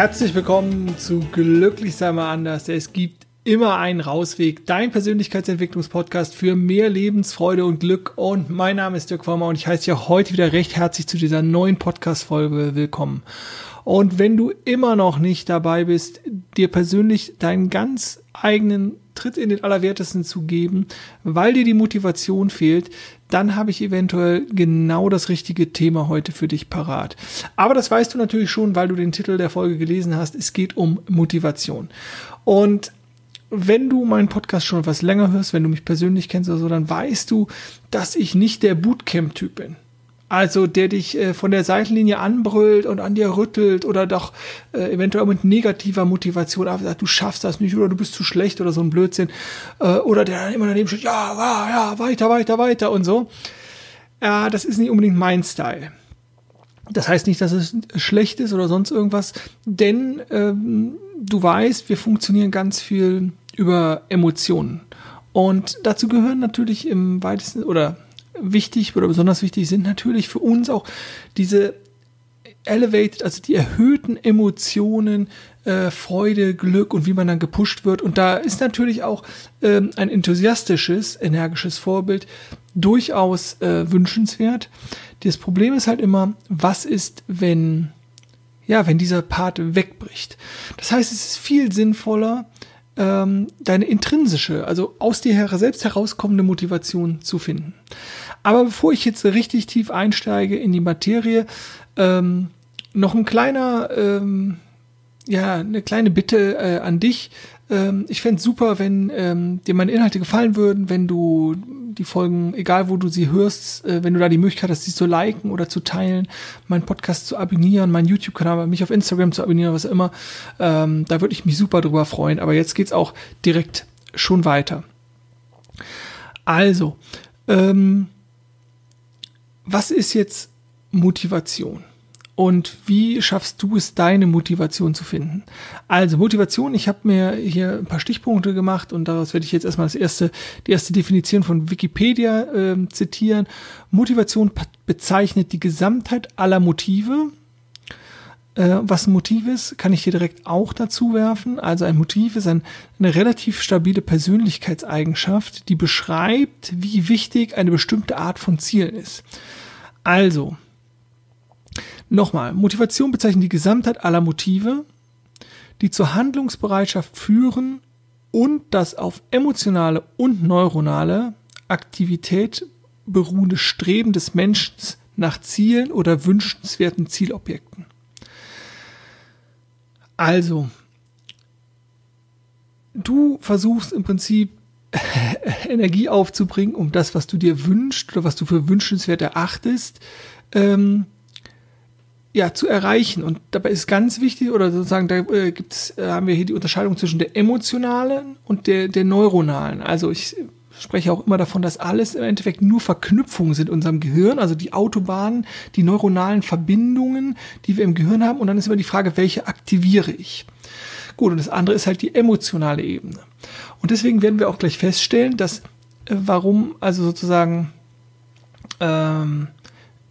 Herzlich willkommen zu Glücklich sei mal anders. Es gibt immer einen Rausweg. Dein Persönlichkeitsentwicklungspodcast für mehr Lebensfreude und Glück. Und mein Name ist Dirk Vollmer und ich heiße dich heute wieder recht herzlich zu dieser neuen Podcast-Folge willkommen. Und wenn du immer noch nicht dabei bist, dir persönlich deinen ganz eigenen Tritt in den Allerwertesten zu geben, weil dir die Motivation fehlt, dann habe ich eventuell genau das richtige Thema heute für dich parat. Aber das weißt du natürlich schon, weil du den Titel der Folge gelesen hast. Es geht um Motivation. Und wenn du meinen Podcast schon etwas länger hörst, wenn du mich persönlich kennst oder so, dann weißt du, dass ich nicht der Bootcamp-Typ bin. Also der dich äh, von der Seitenlinie anbrüllt und an dir rüttelt oder doch äh, eventuell mit negativer Motivation sagt, du schaffst das nicht oder du bist zu schlecht oder so ein Blödsinn. Äh, oder der dann immer daneben steht, ja, ja, ja, weiter, weiter, weiter und so. Ja, das ist nicht unbedingt mein Style. Das heißt nicht, dass es schlecht ist oder sonst irgendwas, denn ähm, du weißt, wir funktionieren ganz viel über Emotionen. Und dazu gehören natürlich im weitesten oder wichtig oder besonders wichtig sind natürlich für uns auch diese elevated, also die erhöhten Emotionen, äh, Freude, Glück und wie man dann gepusht wird. Und da ist natürlich auch ähm, ein enthusiastisches, energisches Vorbild durchaus äh, wünschenswert. Das Problem ist halt immer, was ist, wenn, ja, wenn dieser Part wegbricht. Das heißt, es ist viel sinnvoller, ähm, deine intrinsische, also aus dir selbst herauskommende Motivation zu finden. Aber bevor ich jetzt richtig tief einsteige in die Materie, ähm, noch ein kleiner, ähm, ja, eine kleine Bitte äh, an dich. Ähm, ich fände super, wenn ähm, dir meine Inhalte gefallen würden, wenn du die Folgen, egal wo du sie hörst, äh, wenn du da die Möglichkeit hast, sie zu liken oder zu teilen, meinen Podcast zu abonnieren, meinen YouTube-Kanal, mich auf Instagram zu abonnieren, was immer. Ähm, da würde ich mich super drüber freuen. Aber jetzt geht's auch direkt schon weiter. Also, ähm, was ist jetzt Motivation? Und wie schaffst du es, deine Motivation zu finden? Also Motivation, ich habe mir hier ein paar Stichpunkte gemacht und daraus werde ich jetzt erstmal das erste, die erste Definition von Wikipedia äh, zitieren. Motivation bezeichnet die Gesamtheit aller Motive. Äh, was ein Motiv ist, kann ich hier direkt auch dazu werfen. Also ein Motiv ist ein, eine relativ stabile Persönlichkeitseigenschaft, die beschreibt, wie wichtig eine bestimmte Art von Zielen ist. Also, nochmal, Motivation bezeichnet die Gesamtheit aller Motive, die zur Handlungsbereitschaft führen und das auf emotionale und neuronale Aktivität beruhende Streben des Menschen nach Zielen oder wünschenswerten Zielobjekten. Also, du versuchst im Prinzip Energie aufzubringen, um das, was du dir wünschst oder was du für wünschenswert erachtest, ähm, ja, zu erreichen. Und dabei ist ganz wichtig, oder sozusagen, da äh, gibt's, äh, haben wir hier die Unterscheidung zwischen der emotionalen und der, der neuronalen. Also ich spreche auch immer davon, dass alles im Endeffekt nur Verknüpfungen sind in unserem Gehirn, also die Autobahnen, die neuronalen Verbindungen, die wir im Gehirn haben. Und dann ist immer die Frage, welche aktiviere ich? Gut, und das andere ist halt die emotionale Ebene. Und deswegen werden wir auch gleich feststellen, dass äh, warum also sozusagen ähm,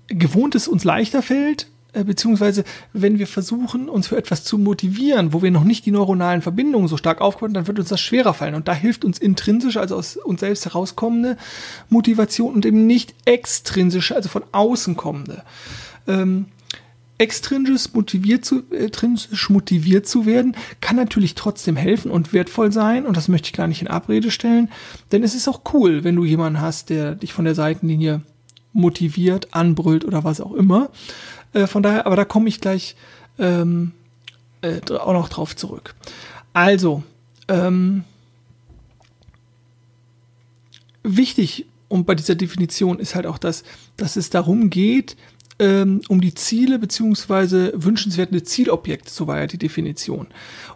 gewohntes uns leichter fällt, beziehungsweise wenn wir versuchen, uns für etwas zu motivieren, wo wir noch nicht die neuronalen Verbindungen so stark aufbauen, dann wird uns das schwerer fallen. Und da hilft uns intrinsisch, also aus uns selbst herauskommende Motivation und eben nicht extrinsische, also von außen kommende. Ähm, extrinsisch motiviert zu, intrinsisch motiviert zu werden, kann natürlich trotzdem helfen und wertvoll sein. Und das möchte ich gar nicht in Abrede stellen. Denn es ist auch cool, wenn du jemanden hast, der dich von der Seitenlinie motiviert, anbrüllt oder was auch immer. Äh, von daher, aber da komme ich gleich ähm, äh, auch noch drauf zurück. Also, ähm, wichtig und bei dieser Definition ist halt auch das, dass es darum geht, ähm, um die Ziele beziehungsweise wünschenswerte Zielobjekte, so war ja die Definition.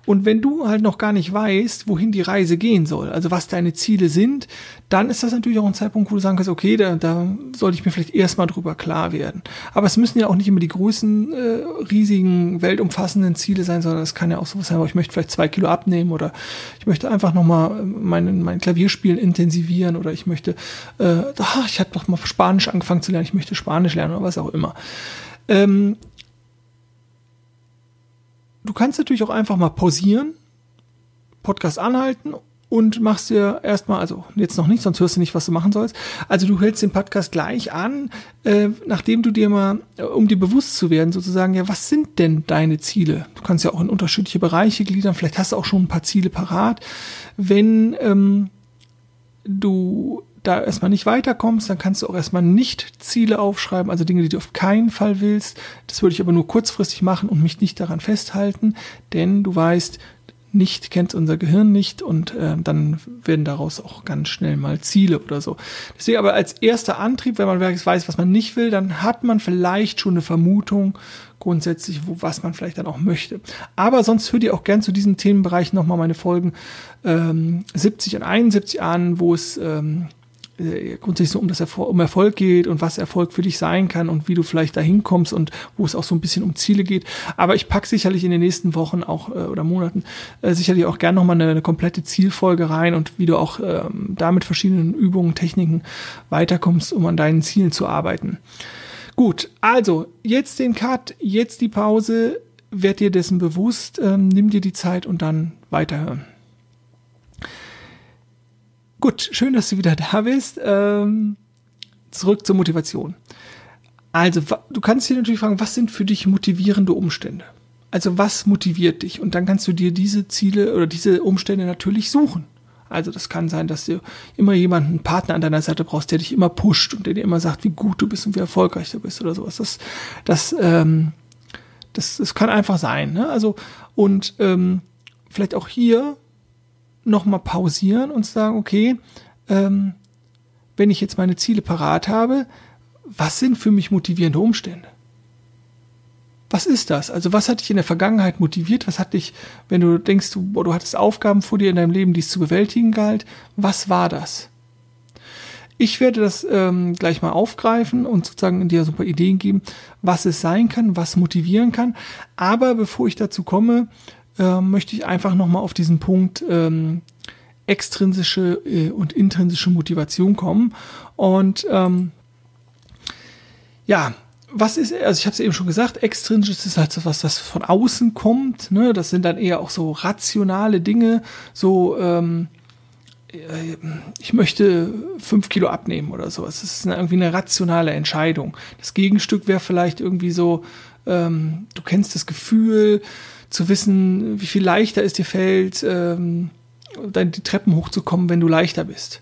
Und wenn du halt noch gar nicht weißt, wohin die Reise gehen soll, also was deine Ziele sind, dann ist das natürlich auch ein Zeitpunkt, wo du sagen kannst, okay, da, da sollte ich mir vielleicht erstmal drüber klar werden. Aber es müssen ja auch nicht immer die großen, äh, riesigen, weltumfassenden Ziele sein, sondern es kann ja auch sowas sein, ich möchte vielleicht zwei Kilo abnehmen oder ich möchte einfach nochmal mein, mein Klavierspielen intensivieren oder ich möchte, äh, ach, ich habe doch mal Spanisch angefangen zu lernen, ich möchte Spanisch lernen oder was auch immer. Ähm, du kannst natürlich auch einfach mal pausieren, Podcast anhalten und machst dir erstmal, also jetzt noch nicht, sonst hörst du nicht, was du machen sollst. Also du hältst den Podcast gleich an, äh, nachdem du dir mal, äh, um dir bewusst zu werden, sozusagen, ja, was sind denn deine Ziele? Du kannst ja auch in unterschiedliche Bereiche gliedern, vielleicht hast du auch schon ein paar Ziele parat. Wenn ähm, du da erstmal nicht weiterkommst, dann kannst du auch erstmal nicht Ziele aufschreiben, also Dinge, die du auf keinen Fall willst. Das würde ich aber nur kurzfristig machen und mich nicht daran festhalten, denn du weißt, nicht kennt unser Gehirn nicht und äh, dann werden daraus auch ganz schnell mal Ziele oder so. Deswegen aber als erster Antrieb, wenn man weiß, was man nicht will, dann hat man vielleicht schon eine Vermutung grundsätzlich, wo, was man vielleicht dann auch möchte. Aber sonst hört ihr auch gern zu diesem Themenbereich nochmal meine Folgen ähm, 70 und 71 an, wo es ähm, äh, grundsätzlich so um das Erfolg, um Erfolg geht und was Erfolg für dich sein kann und wie du vielleicht dahin kommst und wo es auch so ein bisschen um Ziele geht. Aber ich packe sicherlich in den nächsten Wochen auch äh, oder Monaten äh, sicherlich auch gern nochmal eine, eine komplette Zielfolge rein und wie du auch ähm, da mit verschiedenen Übungen, Techniken weiterkommst, um an deinen Zielen zu arbeiten. Gut, also jetzt den Cut, jetzt die Pause, werd dir dessen bewusst, ähm, nimm dir die Zeit und dann weiterhören. Gut, schön, dass du wieder da bist. Ähm, zurück zur Motivation. Also, du kannst dir natürlich fragen, was sind für dich motivierende Umstände? Also, was motiviert dich? Und dann kannst du dir diese Ziele oder diese Umstände natürlich suchen. Also, das kann sein, dass du immer jemanden, einen Partner an deiner Seite brauchst, der dich immer pusht und der dir immer sagt, wie gut du bist und wie erfolgreich du bist oder sowas. Das, das, ähm, das, das kann einfach sein. Ne? Also, und ähm, vielleicht auch hier nochmal pausieren und sagen, okay, ähm, wenn ich jetzt meine Ziele parat habe, was sind für mich motivierende Umstände? Was ist das? Also was hat dich in der Vergangenheit motiviert? Was hat dich, wenn du denkst, du, du hattest Aufgaben vor dir in deinem Leben, die es zu bewältigen galt? Was war das? Ich werde das ähm, gleich mal aufgreifen und sozusagen dir so ein paar Ideen geben, was es sein kann, was motivieren kann. Aber bevor ich dazu komme, äh, möchte ich einfach nochmal auf diesen Punkt ähm, extrinsische äh, und intrinsische Motivation kommen. Und ähm, ja, was ist, also ich habe es eben schon gesagt, extrinsisch ist halt so was, das von außen kommt. Ne? Das sind dann eher auch so rationale Dinge, so ähm, äh, ich möchte fünf Kilo abnehmen oder sowas. Das ist irgendwie eine rationale Entscheidung. Das Gegenstück wäre vielleicht irgendwie so, ähm, du kennst das Gefühl, zu wissen, wie viel leichter es dir fällt, ähm, dann die Treppen hochzukommen, wenn du leichter bist.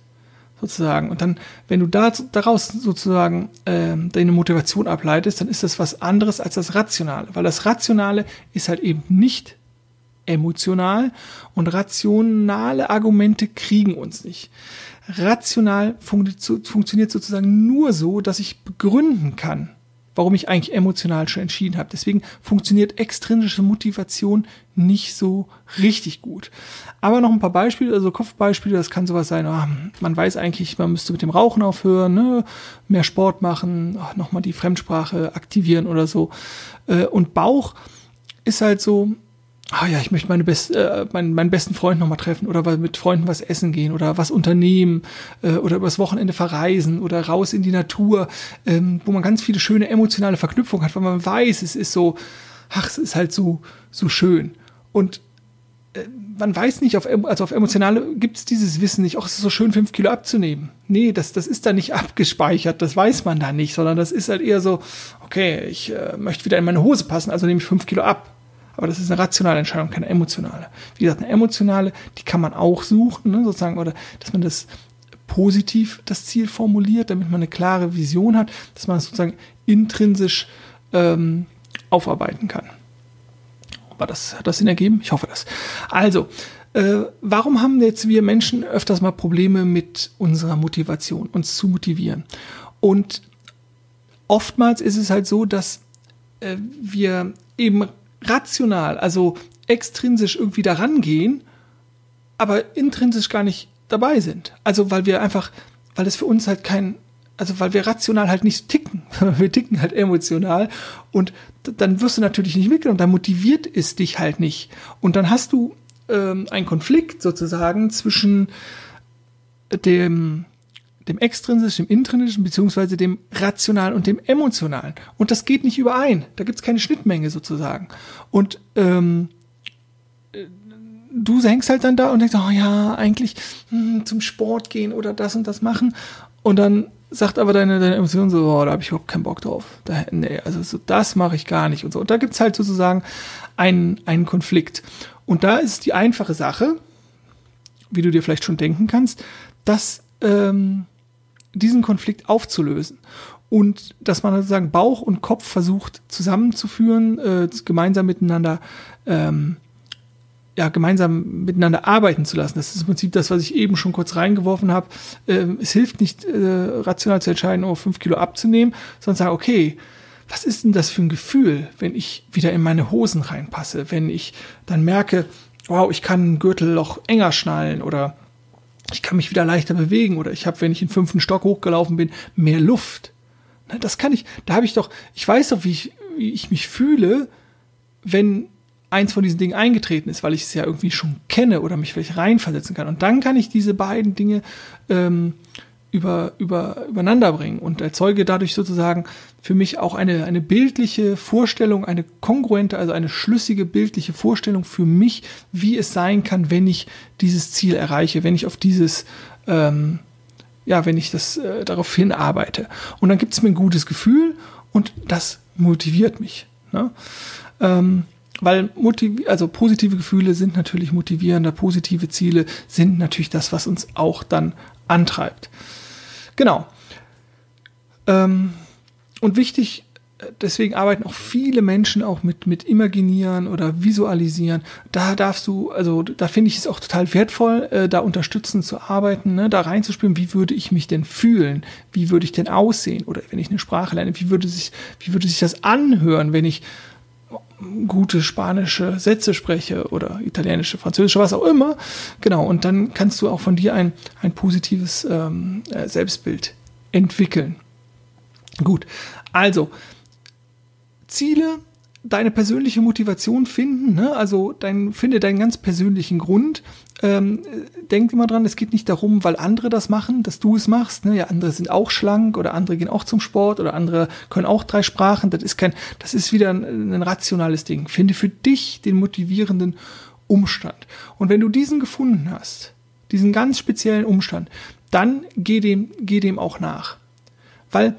Sozusagen. Und dann, wenn du da, daraus sozusagen ähm, deine Motivation ableitest, dann ist das was anderes als das Rationale. Weil das Rationale ist halt eben nicht emotional und rationale Argumente kriegen uns nicht. Rational fun funktioniert sozusagen nur so, dass ich begründen kann, warum ich eigentlich emotional schon entschieden habe. Deswegen funktioniert extrinsische Motivation nicht so richtig gut. Aber noch ein paar Beispiele, also Kopfbeispiele, das kann sowas sein, oh, man weiß eigentlich, man müsste mit dem Rauchen aufhören, ne? mehr Sport machen, oh, nochmal die Fremdsprache aktivieren oder so. Äh, und Bauch ist halt so, ah ja, ich möchte meine best, äh, meinen, meinen besten Freund nochmal treffen oder mit Freunden was essen gehen oder was unternehmen äh, oder übers Wochenende verreisen oder raus in die Natur, ähm, wo man ganz viele schöne emotionale Verknüpfungen hat, weil man weiß, es ist so, ach, es ist halt so, so schön. Und äh, man weiß nicht, auf, also auf emotionale gibt es dieses Wissen nicht, ach, es ist so schön, fünf Kilo abzunehmen. Nee, das, das ist da nicht abgespeichert, das weiß man da nicht, sondern das ist halt eher so, okay, ich äh, möchte wieder in meine Hose passen, also nehme ich fünf Kilo ab aber das ist eine rationale Entscheidung, keine emotionale. Wie gesagt, eine emotionale, die kann man auch suchen, ne, sozusagen, oder dass man das positiv das Ziel formuliert, damit man eine klare Vision hat, dass man es sozusagen intrinsisch ähm, aufarbeiten kann. War das, hat das Sinn ergeben? Ich hoffe das. Also, äh, warum haben jetzt wir Menschen öfters mal Probleme mit unserer Motivation, uns zu motivieren? Und oftmals ist es halt so, dass äh, wir eben rational, also extrinsisch irgendwie daran gehen, aber intrinsisch gar nicht dabei sind. Also weil wir einfach, weil es für uns halt kein, also weil wir rational halt nicht ticken, wir ticken halt emotional und dann wirst du natürlich nicht mitgenommen, dann motiviert es dich halt nicht. Und dann hast du ähm, einen Konflikt sozusagen zwischen dem dem extrinsischen, dem intrinsischen, beziehungsweise dem rationalen und dem emotionalen. Und das geht nicht überein. Da gibt es keine Schnittmenge sozusagen. Und ähm, du hängst halt dann da und denkst, oh ja, eigentlich hm, zum Sport gehen oder das und das machen. Und dann sagt aber deine, deine Emotion so, oh, da habe ich überhaupt keinen Bock drauf. Da, nee, also so, das mache ich gar nicht und so. Und da gibt's halt sozusagen einen, einen Konflikt. Und da ist die einfache Sache, wie du dir vielleicht schon denken kannst, dass ähm, diesen Konflikt aufzulösen und dass man sozusagen Bauch und Kopf versucht zusammenzuführen, äh, gemeinsam miteinander ähm, ja, gemeinsam miteinander arbeiten zu lassen. Das ist im Prinzip das, was ich eben schon kurz reingeworfen habe. Ähm, es hilft nicht, äh, rational zu entscheiden, oh, fünf Kilo abzunehmen, sondern sagen, okay, was ist denn das für ein Gefühl, wenn ich wieder in meine Hosen reinpasse, wenn ich dann merke, wow, ich kann ein Gürtelloch enger schnallen oder ich kann mich wieder leichter bewegen oder ich habe, wenn ich in fünften Stock hochgelaufen bin, mehr Luft. Das kann ich, da habe ich doch, ich weiß doch, wie ich, wie ich mich fühle, wenn eins von diesen Dingen eingetreten ist, weil ich es ja irgendwie schon kenne oder mich vielleicht reinversetzen kann. Und dann kann ich diese beiden Dinge ähm, über, über, übereinander bringen und erzeuge dadurch sozusagen für mich auch eine, eine bildliche Vorstellung, eine kongruente, also eine schlüssige bildliche Vorstellung für mich, wie es sein kann, wenn ich dieses Ziel erreiche, wenn ich auf dieses, ähm, ja, wenn ich das äh, darauf hinarbeite. Und dann gibt es mir ein gutes Gefühl und das motiviert mich. Ne? Ähm, weil motiv also positive Gefühle sind natürlich motivierender, positive Ziele sind natürlich das, was uns auch dann antreibt. Genau. Ähm, und wichtig, deswegen arbeiten auch viele Menschen auch mit, mit Imaginieren oder Visualisieren. Da darfst du, also da finde ich es auch total wertvoll, äh, da unterstützend zu arbeiten, ne? da reinzuspüren, wie würde ich mich denn fühlen? Wie würde ich denn aussehen? Oder wenn ich eine Sprache lerne, wie würde sich, wie würde sich das anhören, wenn ich gute spanische Sätze spreche oder italienische, französische, was auch immer. Genau, und dann kannst du auch von dir ein, ein positives ähm, äh, Selbstbild entwickeln. Gut, also Ziele deine persönliche Motivation finden, ne? also dein, finde deinen ganz persönlichen Grund. Ähm, denk immer dran, es geht nicht darum, weil andere das machen, dass du es machst. Ne? Ja, andere sind auch schlank oder andere gehen auch zum Sport oder andere können auch drei Sprachen. Das ist kein, das ist wieder ein, ein rationales Ding. Finde für dich den motivierenden Umstand. Und wenn du diesen gefunden hast, diesen ganz speziellen Umstand, dann geh dem, geh dem auch nach. Weil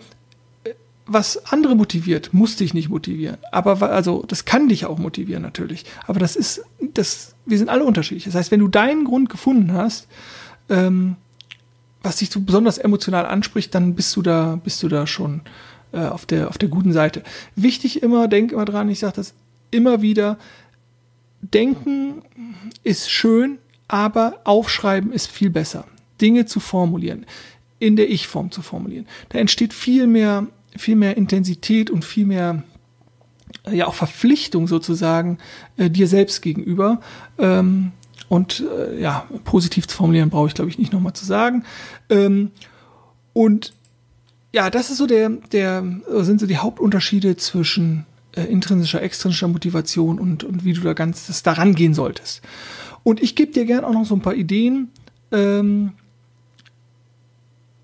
was andere motiviert, muss dich nicht motivieren. Aber also das kann dich auch motivieren natürlich. Aber das ist das. Wir sind alle unterschiedlich. Das heißt, wenn du deinen Grund gefunden hast, ähm, was dich so besonders emotional anspricht, dann bist du da, bist du da schon äh, auf der auf der guten Seite. Wichtig immer, denk immer dran. Ich sage das immer wieder. Denken ist schön, aber aufschreiben ist viel besser. Dinge zu formulieren, in der Ich-Form zu formulieren. Da entsteht viel mehr viel mehr Intensität und viel mehr äh, ja auch Verpflichtung sozusagen äh, dir selbst gegenüber. Ähm, und äh, ja, positiv zu formulieren brauche ich, glaube ich, nicht nochmal zu sagen. Ähm, und ja, das ist so der, der, sind so die Hauptunterschiede zwischen äh, intrinsischer, extrinsischer Motivation und, und wie du da ganz das daran gehen solltest. Und ich gebe dir gerne auch noch so ein paar Ideen, ähm,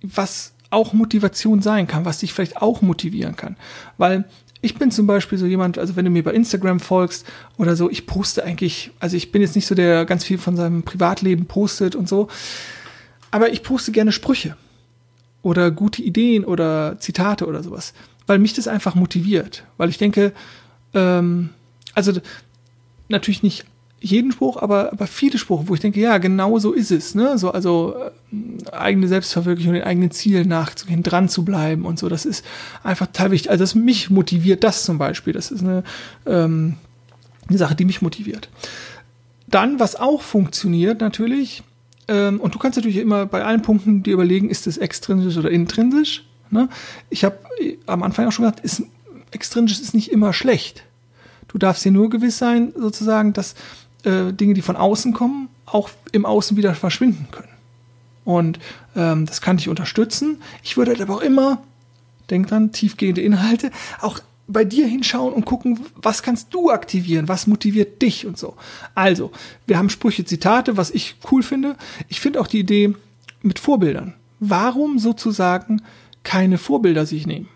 was auch Motivation sein kann, was dich vielleicht auch motivieren kann. Weil ich bin zum Beispiel so jemand, also wenn du mir bei Instagram folgst oder so, ich poste eigentlich, also ich bin jetzt nicht so der ganz viel von seinem Privatleben postet und so, aber ich poste gerne Sprüche oder gute Ideen oder Zitate oder sowas, weil mich das einfach motiviert, weil ich denke, ähm, also natürlich nicht jeden Spruch, aber, aber viele Sprüche, wo ich denke, ja, genau so ist es, ne? So, also äh, eigene Selbstverwirklichung, den eigenen Zielen nachzugehen, dran zu bleiben und so, das ist einfach total wichtig. Also das mich motiviert, das zum Beispiel. Das ist eine, ähm, eine Sache, die mich motiviert. Dann, was auch funktioniert natürlich, ähm, und du kannst natürlich immer bei allen Punkten dir überlegen, ist es extrinsisch oder intrinsisch. Ne? Ich habe am Anfang auch schon gesagt, ist, extrinsisch ist nicht immer schlecht. Du darfst dir nur gewiss sein, sozusagen, dass äh, Dinge, die von außen kommen, auch im Außen wieder verschwinden können. Und ähm, das kann dich unterstützen. Ich würde halt aber auch immer, denk dran, tiefgehende Inhalte, auch bei dir hinschauen und gucken, was kannst du aktivieren, was motiviert dich und so. Also, wir haben Sprüche, Zitate, was ich cool finde. Ich finde auch die Idee mit Vorbildern. Warum sozusagen keine Vorbilder sich nehmen?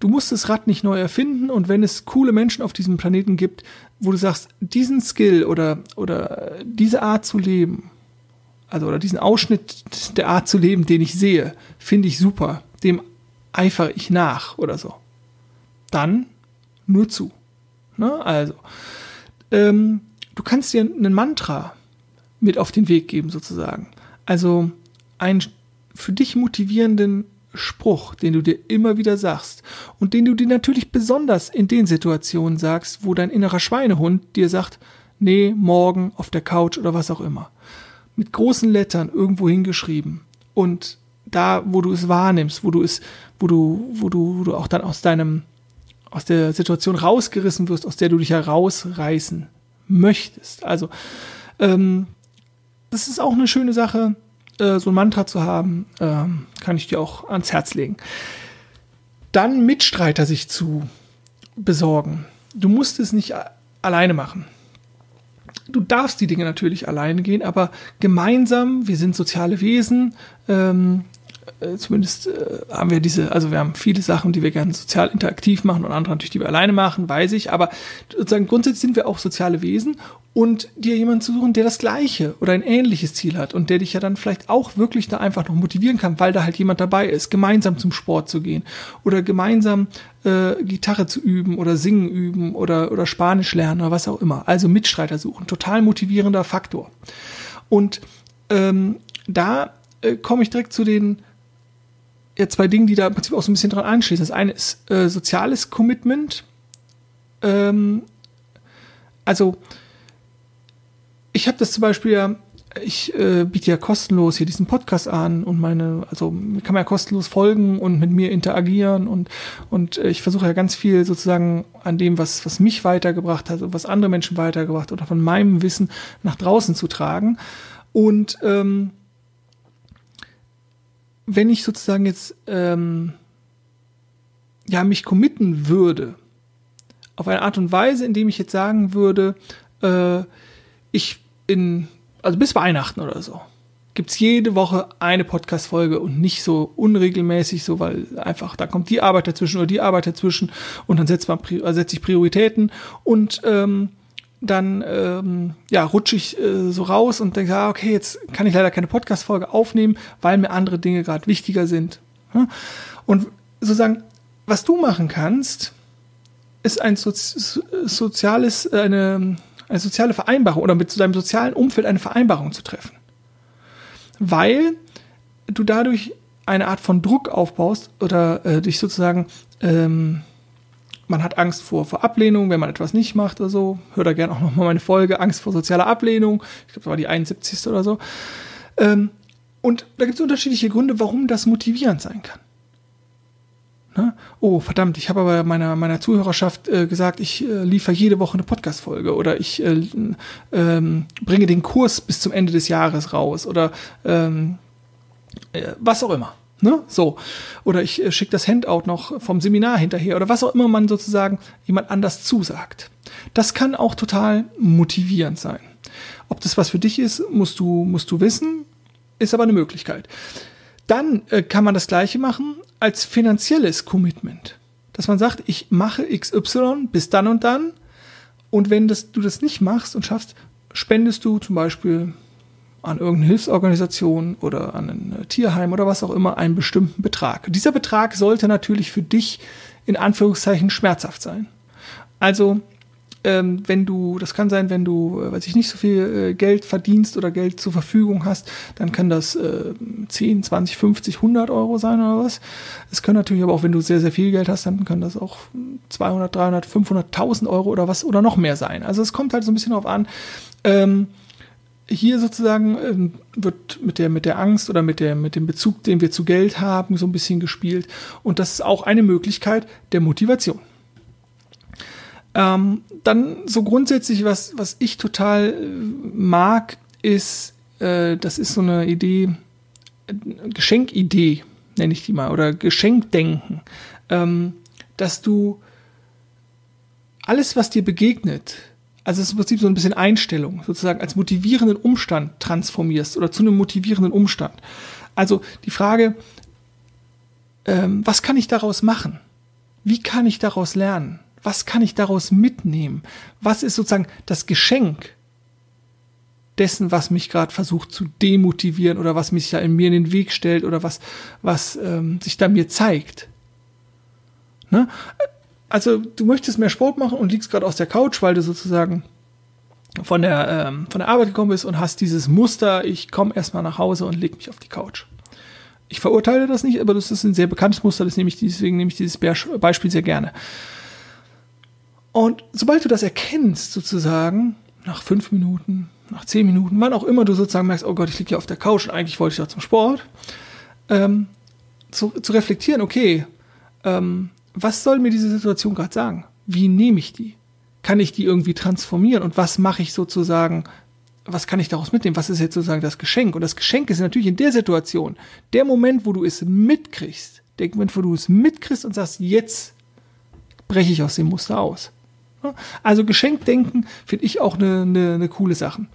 Du musst das Rad nicht neu erfinden und wenn es coole Menschen auf diesem Planeten gibt, wo du sagst, diesen Skill oder, oder diese Art zu leben, also oder diesen Ausschnitt der Art zu leben, den ich sehe, finde ich super, dem eifere ich nach oder so, dann nur zu. Ne? Also, ähm, du kannst dir einen Mantra mit auf den Weg geben, sozusagen. Also einen für dich motivierenden Spruch, den du dir immer wieder sagst und den du dir natürlich besonders in den Situationen sagst, wo dein innerer Schweinehund dir sagt, nee, morgen auf der Couch oder was auch immer. Mit großen Lettern irgendwo hingeschrieben und da, wo du es wahrnimmst, wo du es, wo du, wo du, wo du auch dann aus deinem, aus der Situation rausgerissen wirst, aus der du dich herausreißen möchtest. Also, ähm, das ist auch eine schöne Sache, äh, so ein Mantra zu haben, äh, kann ich dir auch ans Herz legen. Dann Mitstreiter sich zu besorgen. Du musst es nicht alleine machen. Du darfst die Dinge natürlich alleine gehen, aber gemeinsam, wir sind soziale Wesen, ähm, äh, zumindest äh, haben wir diese, also wir haben viele Sachen, die wir gerne sozial interaktiv machen und andere natürlich, die wir alleine machen, weiß ich, aber sozusagen grundsätzlich sind wir auch soziale Wesen und dir jemanden zu suchen, der das gleiche oder ein ähnliches Ziel hat und der dich ja dann vielleicht auch wirklich da einfach noch motivieren kann, weil da halt jemand dabei ist, gemeinsam zum Sport zu gehen oder gemeinsam äh, Gitarre zu üben oder singen üben oder, oder Spanisch lernen oder was auch immer. Also Mitstreiter suchen, total motivierender Faktor. Und ähm, da äh, komme ich direkt zu den ja, zwei Dingen, die da im Prinzip auch so ein bisschen dran anschließen. Das eine ist äh, soziales Commitment. Ähm, also ich habe das zum Beispiel ja, ich äh, biete ja kostenlos hier diesen Podcast an und meine, also kann man ja kostenlos folgen und mit mir interagieren und, und äh, ich versuche ja ganz viel sozusagen an dem, was, was mich weitergebracht hat und was andere Menschen weitergebracht oder von meinem Wissen nach draußen zu tragen. Und ähm, wenn ich sozusagen jetzt ähm, ja mich committen würde, auf eine Art und Weise, indem ich jetzt sagen würde, äh, ich in, also bis Weihnachten oder so, gibt es jede Woche eine Podcast-Folge und nicht so unregelmäßig, so weil einfach, da kommt die Arbeit dazwischen oder die Arbeit dazwischen und dann setzt man äh, setze ich Prioritäten und ähm, dann ähm, ja, rutsche ich äh, so raus und denke, ah, okay, jetzt kann ich leider keine Podcast-Folge aufnehmen, weil mir andere Dinge gerade wichtiger sind. Und sozusagen, was du machen kannst, ist ein Sozi soziales, eine, eine soziale Vereinbarung oder mit deinem sozialen Umfeld eine Vereinbarung zu treffen. Weil du dadurch eine Art von Druck aufbaust oder äh, dich sozusagen ähm, man hat Angst vor, vor Ablehnung, wenn man etwas nicht macht oder so. Hör da gerne auch nochmal meine Folge, Angst vor sozialer Ablehnung. Ich glaube, das war die 71. oder so. Ähm, und da gibt es unterschiedliche Gründe, warum das motivierend sein kann. Ne? Oh, verdammt, ich habe aber meiner, meiner Zuhörerschaft äh, gesagt, ich äh, liefere jede Woche eine Podcast-Folge oder ich äh, ähm, bringe den Kurs bis zum Ende des Jahres raus oder ähm, äh, was auch immer. Ne? So. Oder ich äh, schicke das Handout noch vom Seminar hinterher oder was auch immer man sozusagen jemand anders zusagt. Das kann auch total motivierend sein. Ob das was für dich ist, musst du, musst du wissen, ist aber eine Möglichkeit. Dann äh, kann man das gleiche machen als finanzielles Commitment. Dass man sagt, ich mache XY bis dann und dann und wenn das, du das nicht machst und schaffst, spendest du zum Beispiel an irgendeine Hilfsorganisation oder an ein Tierheim oder was auch immer einen bestimmten Betrag. Dieser Betrag sollte natürlich für dich in Anführungszeichen schmerzhaft sein. Also ähm, wenn du, das kann sein, wenn du, äh, weiß ich nicht, so viel äh, Geld verdienst oder Geld zur Verfügung hast, dann kann das äh, 10, 20, 50, 100 Euro sein oder was. Es können natürlich aber auch, wenn du sehr, sehr viel Geld hast, dann kann das auch 200, 300, 500.000 Euro oder was oder noch mehr sein. Also es kommt halt so ein bisschen darauf an, ähm, hier sozusagen ähm, wird mit der, mit der Angst oder mit, der, mit dem Bezug, den wir zu Geld haben, so ein bisschen gespielt. Und das ist auch eine Möglichkeit der Motivation. Ähm, dann so grundsätzlich, was, was ich total äh, mag, ist, äh, das ist so eine Idee, äh, Geschenkidee, nenne ich die mal, oder Geschenkdenken, ähm, dass du alles, was dir begegnet, also es ist im Prinzip so ein bisschen Einstellung, sozusagen als motivierenden Umstand transformierst oder zu einem motivierenden Umstand. Also die Frage, ähm, was kann ich daraus machen? Wie kann ich daraus lernen? Was kann ich daraus mitnehmen? Was ist sozusagen das Geschenk dessen, was mich gerade versucht zu demotivieren oder was mich da in mir in den Weg stellt oder was, was ähm, sich da mir zeigt? Ne? Also du möchtest mehr Sport machen und liegst gerade aus der Couch, weil du sozusagen von der, ähm, von der Arbeit gekommen bist und hast dieses Muster, ich komme erstmal nach Hause und leg mich auf die Couch. Ich verurteile das nicht, aber das ist ein sehr bekanntes Muster, deswegen nehme ich dieses Beispiel sehr gerne. Und sobald du das erkennst, sozusagen, nach fünf Minuten, nach zehn Minuten, wann auch immer du sozusagen merkst, oh Gott, ich liege hier auf der Couch und eigentlich wollte ich ja zum Sport, ähm, zu, zu reflektieren, okay, ähm, was soll mir diese Situation gerade sagen? Wie nehme ich die? Kann ich die irgendwie transformieren? Und was mache ich sozusagen? Was kann ich daraus mitnehmen? Was ist jetzt sozusagen das Geschenk? Und das Geschenk ist natürlich in der Situation, der Moment, wo du es mitkriegst, der Moment, wo du es mitkriegst und sagst, jetzt breche ich aus dem Muster aus. Also Geschenkdenken finde ich auch eine, eine, eine coole Sache.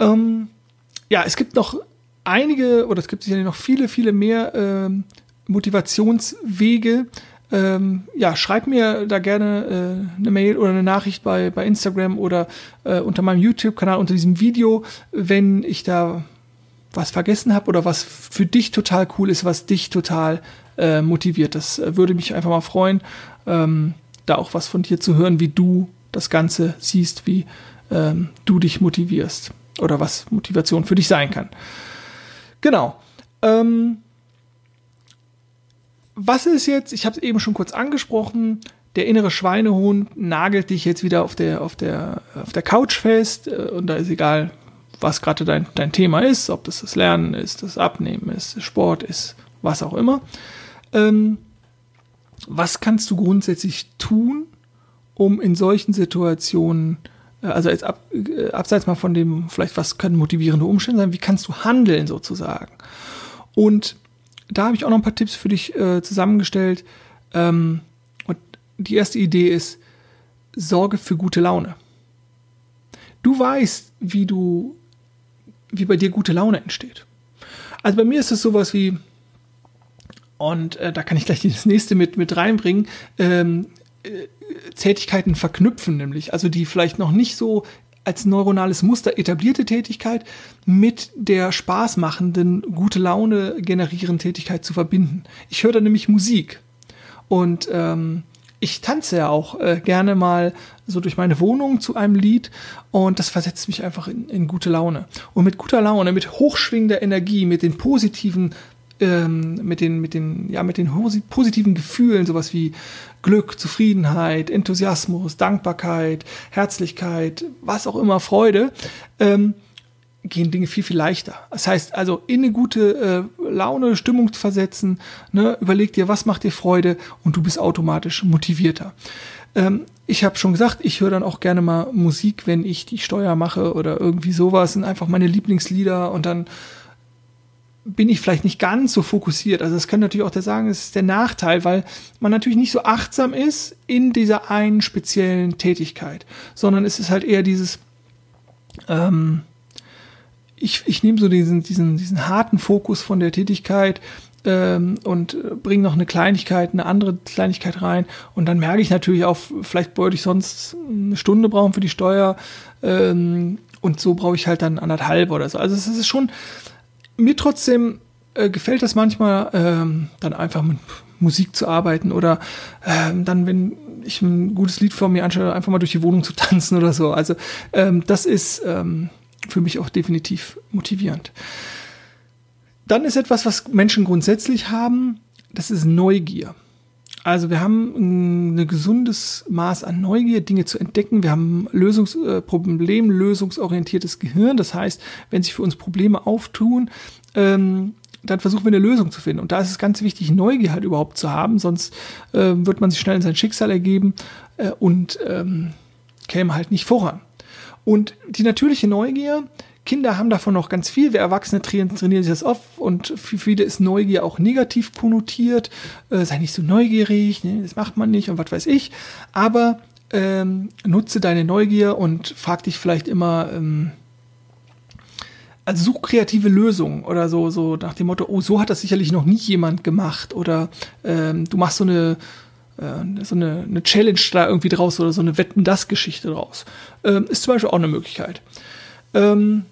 Ähm, ja, es gibt noch einige, oder es gibt sicherlich noch viele, viele mehr ähm, Motivationswege, ähm, ja, schreib mir da gerne äh, eine Mail oder eine Nachricht bei, bei Instagram oder äh, unter meinem YouTube-Kanal unter diesem Video, wenn ich da was vergessen habe oder was für dich total cool ist, was dich total äh, motiviert. Das äh, würde mich einfach mal freuen, ähm, da auch was von dir zu hören, wie du das Ganze siehst, wie ähm, du dich motivierst oder was Motivation für dich sein kann. Genau. Ähm, was ist jetzt, ich habe es eben schon kurz angesprochen, der innere Schweinehund nagelt dich jetzt wieder auf der, auf der, auf der Couch fest äh, und da ist egal, was gerade dein, dein Thema ist, ob das das Lernen ist, das Abnehmen ist, Sport ist, was auch immer. Ähm, was kannst du grundsätzlich tun, um in solchen Situationen, äh, also jetzt ab, äh, abseits mal von dem, vielleicht was können motivierende Umstände sein, wie kannst du handeln sozusagen? Und da habe ich auch noch ein paar Tipps für dich äh, zusammengestellt. Ähm, und die erste Idee ist, sorge für gute Laune. Du weißt, wie du, wie bei dir gute Laune entsteht. Also bei mir ist es sowas wie, und äh, da kann ich gleich das nächste mit, mit reinbringen, ähm, äh, Tätigkeiten verknüpfen, nämlich, also die vielleicht noch nicht so als neuronales Muster etablierte Tätigkeit mit der spaßmachenden, gute Laune generierenden Tätigkeit zu verbinden. Ich höre da nämlich Musik und ähm, ich tanze ja auch äh, gerne mal so durch meine Wohnung zu einem Lied und das versetzt mich einfach in, in gute Laune. Und mit guter Laune, mit hochschwingender Energie, mit den positiven ähm, mit den, mit den, ja, mit den positiven Gefühlen, sowas wie Glück, Zufriedenheit, Enthusiasmus, Dankbarkeit, Herzlichkeit, was auch immer, Freude, ähm, gehen Dinge viel, viel leichter. Das heißt also, in eine gute äh, Laune, Stimmung zu versetzen, ne, überleg dir, was macht dir Freude und du bist automatisch motivierter. Ähm, ich habe schon gesagt, ich höre dann auch gerne mal Musik, wenn ich die Steuer mache oder irgendwie sowas, sind einfach meine Lieblingslieder und dann bin ich vielleicht nicht ganz so fokussiert. Also das kann natürlich auch der sagen, es ist der Nachteil, weil man natürlich nicht so achtsam ist in dieser einen speziellen Tätigkeit, sondern es ist halt eher dieses, ähm, ich, ich nehme so diesen, diesen, diesen harten Fokus von der Tätigkeit ähm, und bringe noch eine Kleinigkeit, eine andere Kleinigkeit rein und dann merke ich natürlich auch, vielleicht wollte ich sonst eine Stunde brauchen für die Steuer ähm, und so brauche ich halt dann anderthalb oder so. Also es ist schon mir trotzdem äh, gefällt das manchmal, ähm, dann einfach mit Musik zu arbeiten oder ähm, dann, wenn ich ein gutes Lied vor mir anschaue, einfach mal durch die Wohnung zu tanzen oder so. Also ähm, das ist ähm, für mich auch definitiv motivierend. Dann ist etwas, was Menschen grundsätzlich haben, das ist Neugier. Also wir haben ein gesundes Maß an Neugier, Dinge zu entdecken. Wir haben Lösungs äh, problemlösungsorientiertes Gehirn. Das heißt, wenn sich für uns Probleme auftun, ähm, dann versuchen wir eine Lösung zu finden. Und da ist es ganz wichtig, Neugier halt überhaupt zu haben, sonst äh, wird man sich schnell in sein Schicksal ergeben äh, und ähm, käme halt nicht voran. Und die natürliche Neugier, Kinder haben davon noch ganz viel. Wir Erwachsene trainieren, sich das auf und für viele ist Neugier auch negativ konnotiert. Äh, sei nicht so neugierig, ne, das macht man nicht und was weiß ich. Aber ähm, nutze deine Neugier und frag dich vielleicht immer, ähm, also such kreative Lösungen oder so, so nach dem Motto, oh, so hat das sicherlich noch nie jemand gemacht oder ähm, du machst so eine äh, so eine, eine Challenge da irgendwie draus oder so eine Wetten-Das-Geschichte draus. Ähm, ist zum Beispiel auch eine Möglichkeit. Ähm,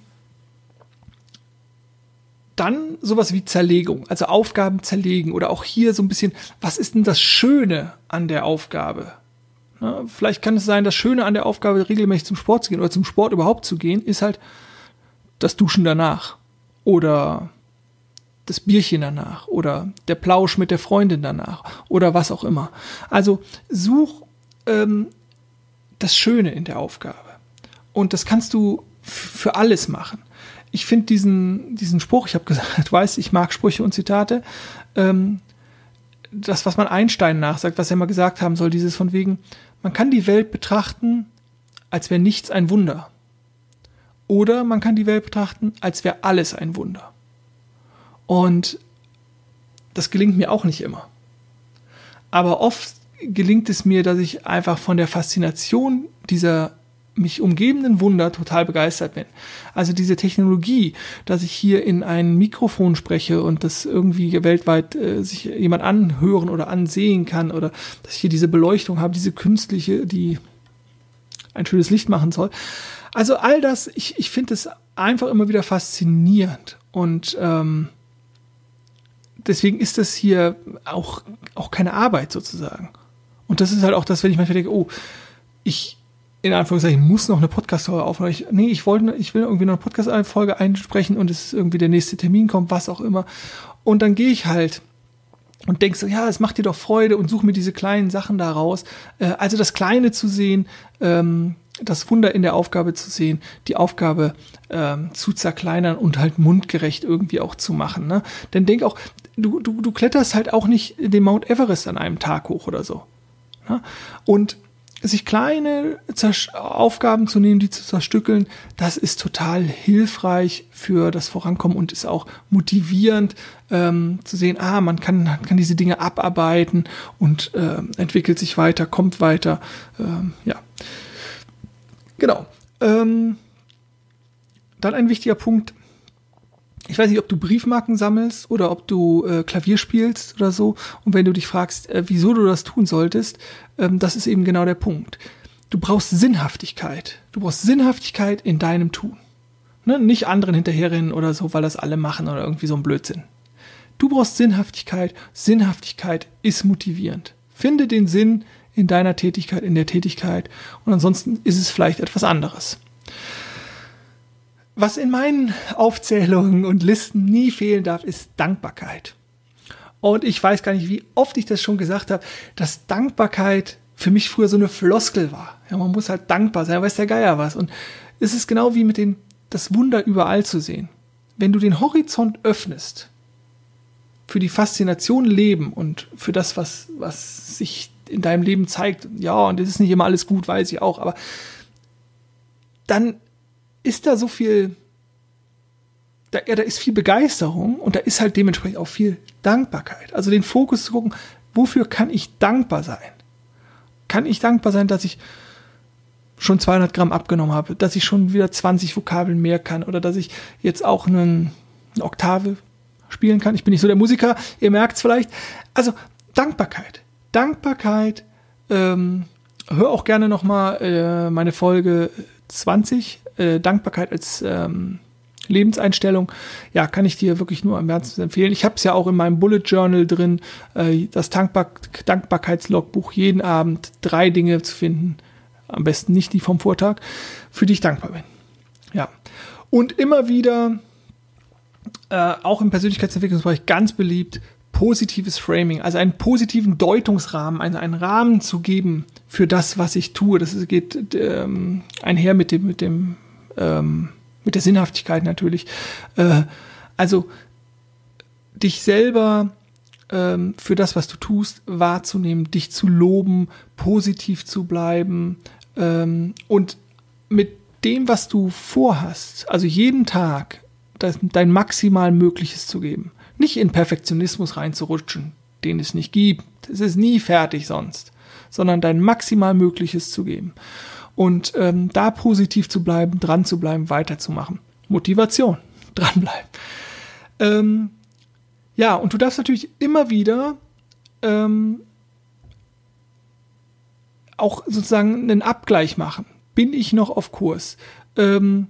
dann sowas wie Zerlegung, also Aufgaben zerlegen oder auch hier so ein bisschen, was ist denn das Schöne an der Aufgabe? Na, vielleicht kann es sein, das Schöne an der Aufgabe, regelmäßig zum Sport zu gehen oder zum Sport überhaupt zu gehen, ist halt das Duschen danach oder das Bierchen danach oder der Plausch mit der Freundin danach oder was auch immer. Also such ähm, das Schöne in der Aufgabe. Und das kannst du für alles machen ich finde diesen, diesen Spruch, ich habe gesagt, weiß, ich mag Sprüche und Zitate, ähm, das, was man Einstein nachsagt, was er mal gesagt haben soll, dieses von wegen, man kann die Welt betrachten, als wäre nichts ein Wunder. Oder man kann die Welt betrachten, als wäre alles ein Wunder. Und das gelingt mir auch nicht immer. Aber oft gelingt es mir, dass ich einfach von der Faszination dieser mich umgebenden Wunder total begeistert bin. Also diese Technologie, dass ich hier in ein Mikrofon spreche und das irgendwie weltweit äh, sich jemand anhören oder ansehen kann oder dass ich hier diese Beleuchtung habe, diese künstliche, die ein schönes Licht machen soll. Also all das, ich, ich finde es einfach immer wieder faszinierend und ähm, deswegen ist das hier auch, auch keine Arbeit sozusagen. Und das ist halt auch das, wenn ich manchmal denke, oh, ich, in Anführungszeichen muss noch eine Podcast-Folge aufnehmen. Ich, nee, ich wollte, ich will irgendwie noch eine Podcast-Folge einsprechen und es ist irgendwie der nächste Termin kommt, was auch immer. Und dann gehe ich halt und denkst so, ja, es macht dir doch Freude und suche mir diese kleinen Sachen da raus. Äh, also das Kleine zu sehen, ähm, das Wunder in der Aufgabe zu sehen, die Aufgabe ähm, zu zerkleinern und halt mundgerecht irgendwie auch zu machen. Ne? Denn denk auch, du, du, du kletterst halt auch nicht den Mount Everest an einem Tag hoch oder so. Ne? Und sich kleine Aufgaben zu nehmen, die zu zerstückeln, das ist total hilfreich für das Vorankommen und ist auch motivierend ähm, zu sehen, ah, man kann, kann diese Dinge abarbeiten und äh, entwickelt sich weiter, kommt weiter. Ähm, ja, genau. Ähm, dann ein wichtiger Punkt, ich weiß nicht, ob du Briefmarken sammelst oder ob du äh, Klavier spielst oder so. Und wenn du dich fragst, äh, wieso du das tun solltest, ähm, das ist eben genau der Punkt. Du brauchst Sinnhaftigkeit. Du brauchst Sinnhaftigkeit in deinem Tun. Ne? Nicht anderen hinterherrennen oder so, weil das alle machen oder irgendwie so ein Blödsinn. Du brauchst Sinnhaftigkeit. Sinnhaftigkeit ist motivierend. Finde den Sinn in deiner Tätigkeit, in der Tätigkeit. Und ansonsten ist es vielleicht etwas anderes. Was in meinen Aufzählungen und Listen nie fehlen darf, ist Dankbarkeit. Und ich weiß gar nicht, wie oft ich das schon gesagt habe, dass Dankbarkeit für mich früher so eine Floskel war. Ja, man muss halt dankbar sein, weiß der Geier was. Und es ist genau wie mit dem, das Wunder überall zu sehen. Wenn du den Horizont öffnest, für die Faszination Leben und für das, was, was sich in deinem Leben zeigt, ja, und es ist nicht immer alles gut, weiß ich auch, aber dann ist da so viel, da, ja, da ist viel Begeisterung und da ist halt dementsprechend auch viel Dankbarkeit. Also den Fokus zu gucken, wofür kann ich dankbar sein? Kann ich dankbar sein, dass ich schon 200 Gramm abgenommen habe, dass ich schon wieder 20 Vokabeln mehr kann oder dass ich jetzt auch einen, eine Oktave spielen kann. Ich bin nicht so der Musiker, ihr merkt es vielleicht. Also Dankbarkeit. Dankbarkeit. Ähm, hör auch gerne nochmal äh, meine Folge 20 äh, Dankbarkeit als ähm, Lebenseinstellung, ja, kann ich dir wirklich nur am Herzen empfehlen. Ich habe es ja auch in meinem Bullet Journal drin, äh, das Dankbar Dankbarkeitslogbuch, jeden Abend drei Dinge zu finden, am besten nicht die vom Vortag, für die ich dankbar bin. Ja. Und immer wieder, äh, auch im Persönlichkeitsentwicklungsbereich ganz beliebt, positives Framing, also einen positiven Deutungsrahmen, einen, einen Rahmen zu geben für das, was ich tue. Das geht ähm, einher mit dem, mit dem ähm, mit der Sinnhaftigkeit natürlich. Äh, also dich selber ähm, für das, was du tust, wahrzunehmen, dich zu loben, positiv zu bleiben ähm, und mit dem, was du vorhast, also jeden Tag das, dein maximal Mögliches zu geben. Nicht in Perfektionismus reinzurutschen, den es nicht gibt. Es ist nie fertig sonst. sondern dein maximal Mögliches zu geben. Und ähm, da positiv zu bleiben, dran zu bleiben, weiterzumachen. Motivation, dranbleiben. Ähm, ja, und du darfst natürlich immer wieder ähm, auch sozusagen einen Abgleich machen. Bin ich noch auf Kurs? Ähm,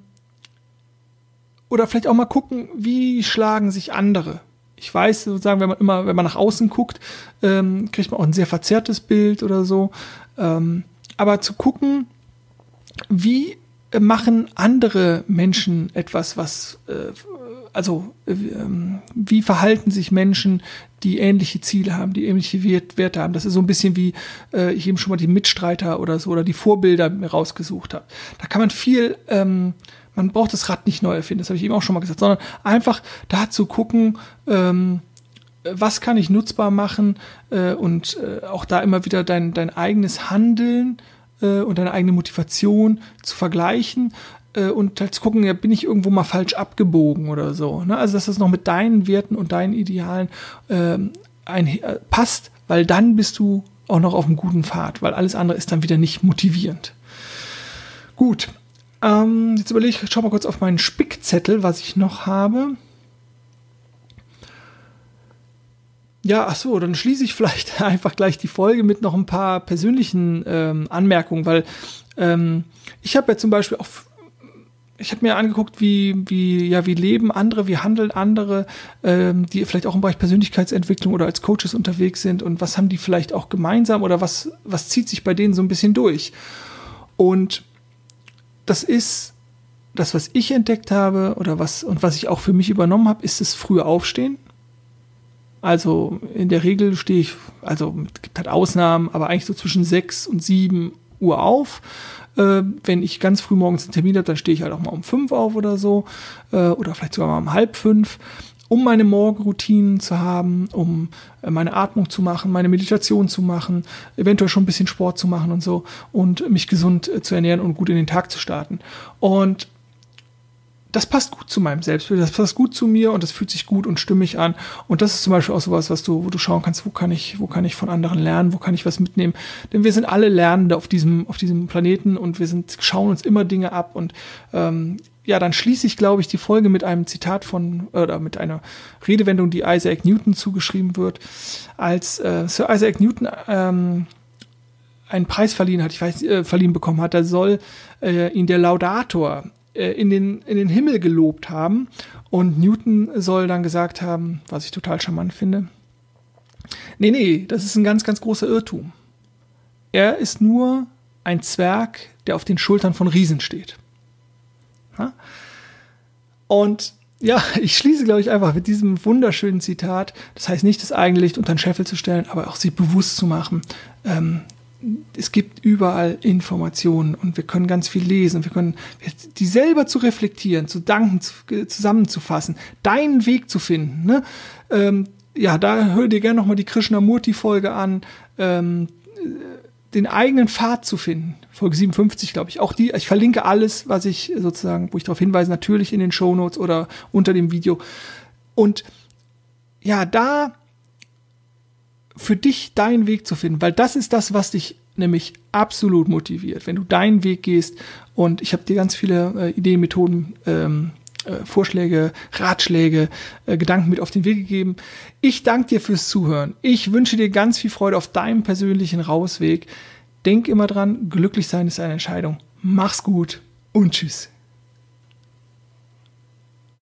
oder vielleicht auch mal gucken, wie schlagen sich andere. Ich weiß, sozusagen, wenn man immer, wenn man nach außen guckt, ähm, kriegt man auch ein sehr verzerrtes Bild oder so. Ähm, aber zu gucken, wie machen andere Menschen etwas, was äh, also äh, ähm, wie verhalten sich Menschen, die ähnliche Ziele haben, die ähnliche Werte haben. Das ist so ein bisschen wie äh, ich eben schon mal die Mitstreiter oder so oder die Vorbilder rausgesucht habe. Da kann man viel, ähm, man braucht das Rad nicht neu erfinden, das habe ich eben auch schon mal gesagt, sondern einfach da zu gucken, ähm, was kann ich nutzbar machen äh, und äh, auch da immer wieder dein, dein eigenes Handeln äh, und deine eigene Motivation zu vergleichen äh, und halt zu gucken, ja, bin ich irgendwo mal falsch abgebogen oder so. Ne? Also dass das noch mit deinen Werten und deinen Idealen ähm, ein, äh, passt, weil dann bist du auch noch auf einem guten Pfad, weil alles andere ist dann wieder nicht motivierend. Gut, ähm, jetzt überlege ich, schau mal kurz auf meinen Spickzettel, was ich noch habe. Ja, ach so, dann schließe ich vielleicht einfach gleich die Folge mit noch ein paar persönlichen ähm, Anmerkungen, weil ähm, ich habe ja zum Beispiel auch ich habe mir angeguckt, wie, wie, ja, wie leben andere, wie handeln andere, ähm, die vielleicht auch im Bereich Persönlichkeitsentwicklung oder als Coaches unterwegs sind und was haben die vielleicht auch gemeinsam oder was, was zieht sich bei denen so ein bisschen durch. Und das ist das, was ich entdeckt habe oder was, und was ich auch für mich übernommen habe, ist das frühe Aufstehen. Also in der Regel stehe ich, also es gibt halt Ausnahmen, aber eigentlich so zwischen sechs und sieben Uhr auf. Äh, wenn ich ganz früh morgens einen Termin habe, dann stehe ich halt auch mal um fünf auf oder so. Äh, oder vielleicht sogar mal um halb fünf um meine Morgenroutinen zu haben, um äh, meine Atmung zu machen, meine Meditation zu machen, eventuell schon ein bisschen Sport zu machen und so und mich gesund äh, zu ernähren und gut in den Tag zu starten. Und das passt gut zu meinem Selbstbild, das passt gut zu mir und das fühlt sich gut und stimmig an. Und das ist zum Beispiel auch sowas, was du, wo du schauen kannst, wo kann ich, wo kann ich von anderen lernen, wo kann ich was mitnehmen. Denn wir sind alle Lernende auf diesem, auf diesem Planeten und wir sind, schauen uns immer Dinge ab. Und ähm, ja, dann schließe ich, glaube ich, die Folge mit einem Zitat von, oder mit einer Redewendung, die Isaac Newton zugeschrieben wird. Als äh, Sir Isaac Newton ähm, einen Preis verliehen hat, ich weiß, äh, verliehen bekommen hat, da soll äh, ihn der Laudator in, den, in den Himmel gelobt haben. Und Newton soll dann gesagt haben, was ich total charmant finde, nee, nee, das ist ein ganz, ganz großer Irrtum. Er ist nur ein Zwerg, der auf den Schultern von Riesen steht. Und ja, ich schließe, glaube ich, einfach mit diesem wunderschönen Zitat. Das heißt nicht, das Eigenlicht unter den Scheffel zu stellen, aber auch sich bewusst zu machen, ähm, es gibt überall Informationen und wir können ganz viel lesen. Wir können die selber zu reflektieren, zu danken, zu, zusammenzufassen, deinen Weg zu finden. Ne? Ähm, ja, da hör dir gerne nochmal die Krishnamurti-Folge an, ähm, den eigenen Pfad zu finden. Folge 57, glaube ich. Auch die, ich verlinke alles, was ich sozusagen, wo ich darauf hinweise, natürlich in den Show Notes oder unter dem Video. Und ja, da für dich deinen Weg zu finden, weil das ist das, was dich nämlich absolut motiviert. Wenn du deinen Weg gehst und ich habe dir ganz viele äh, Ideen, Methoden, ähm, äh, Vorschläge, Ratschläge, äh, Gedanken mit auf den Weg gegeben. Ich danke dir fürs Zuhören. Ich wünsche dir ganz viel Freude auf deinem persönlichen Rausweg. Denk immer dran, glücklich sein ist eine Entscheidung. Mach's gut und tschüss.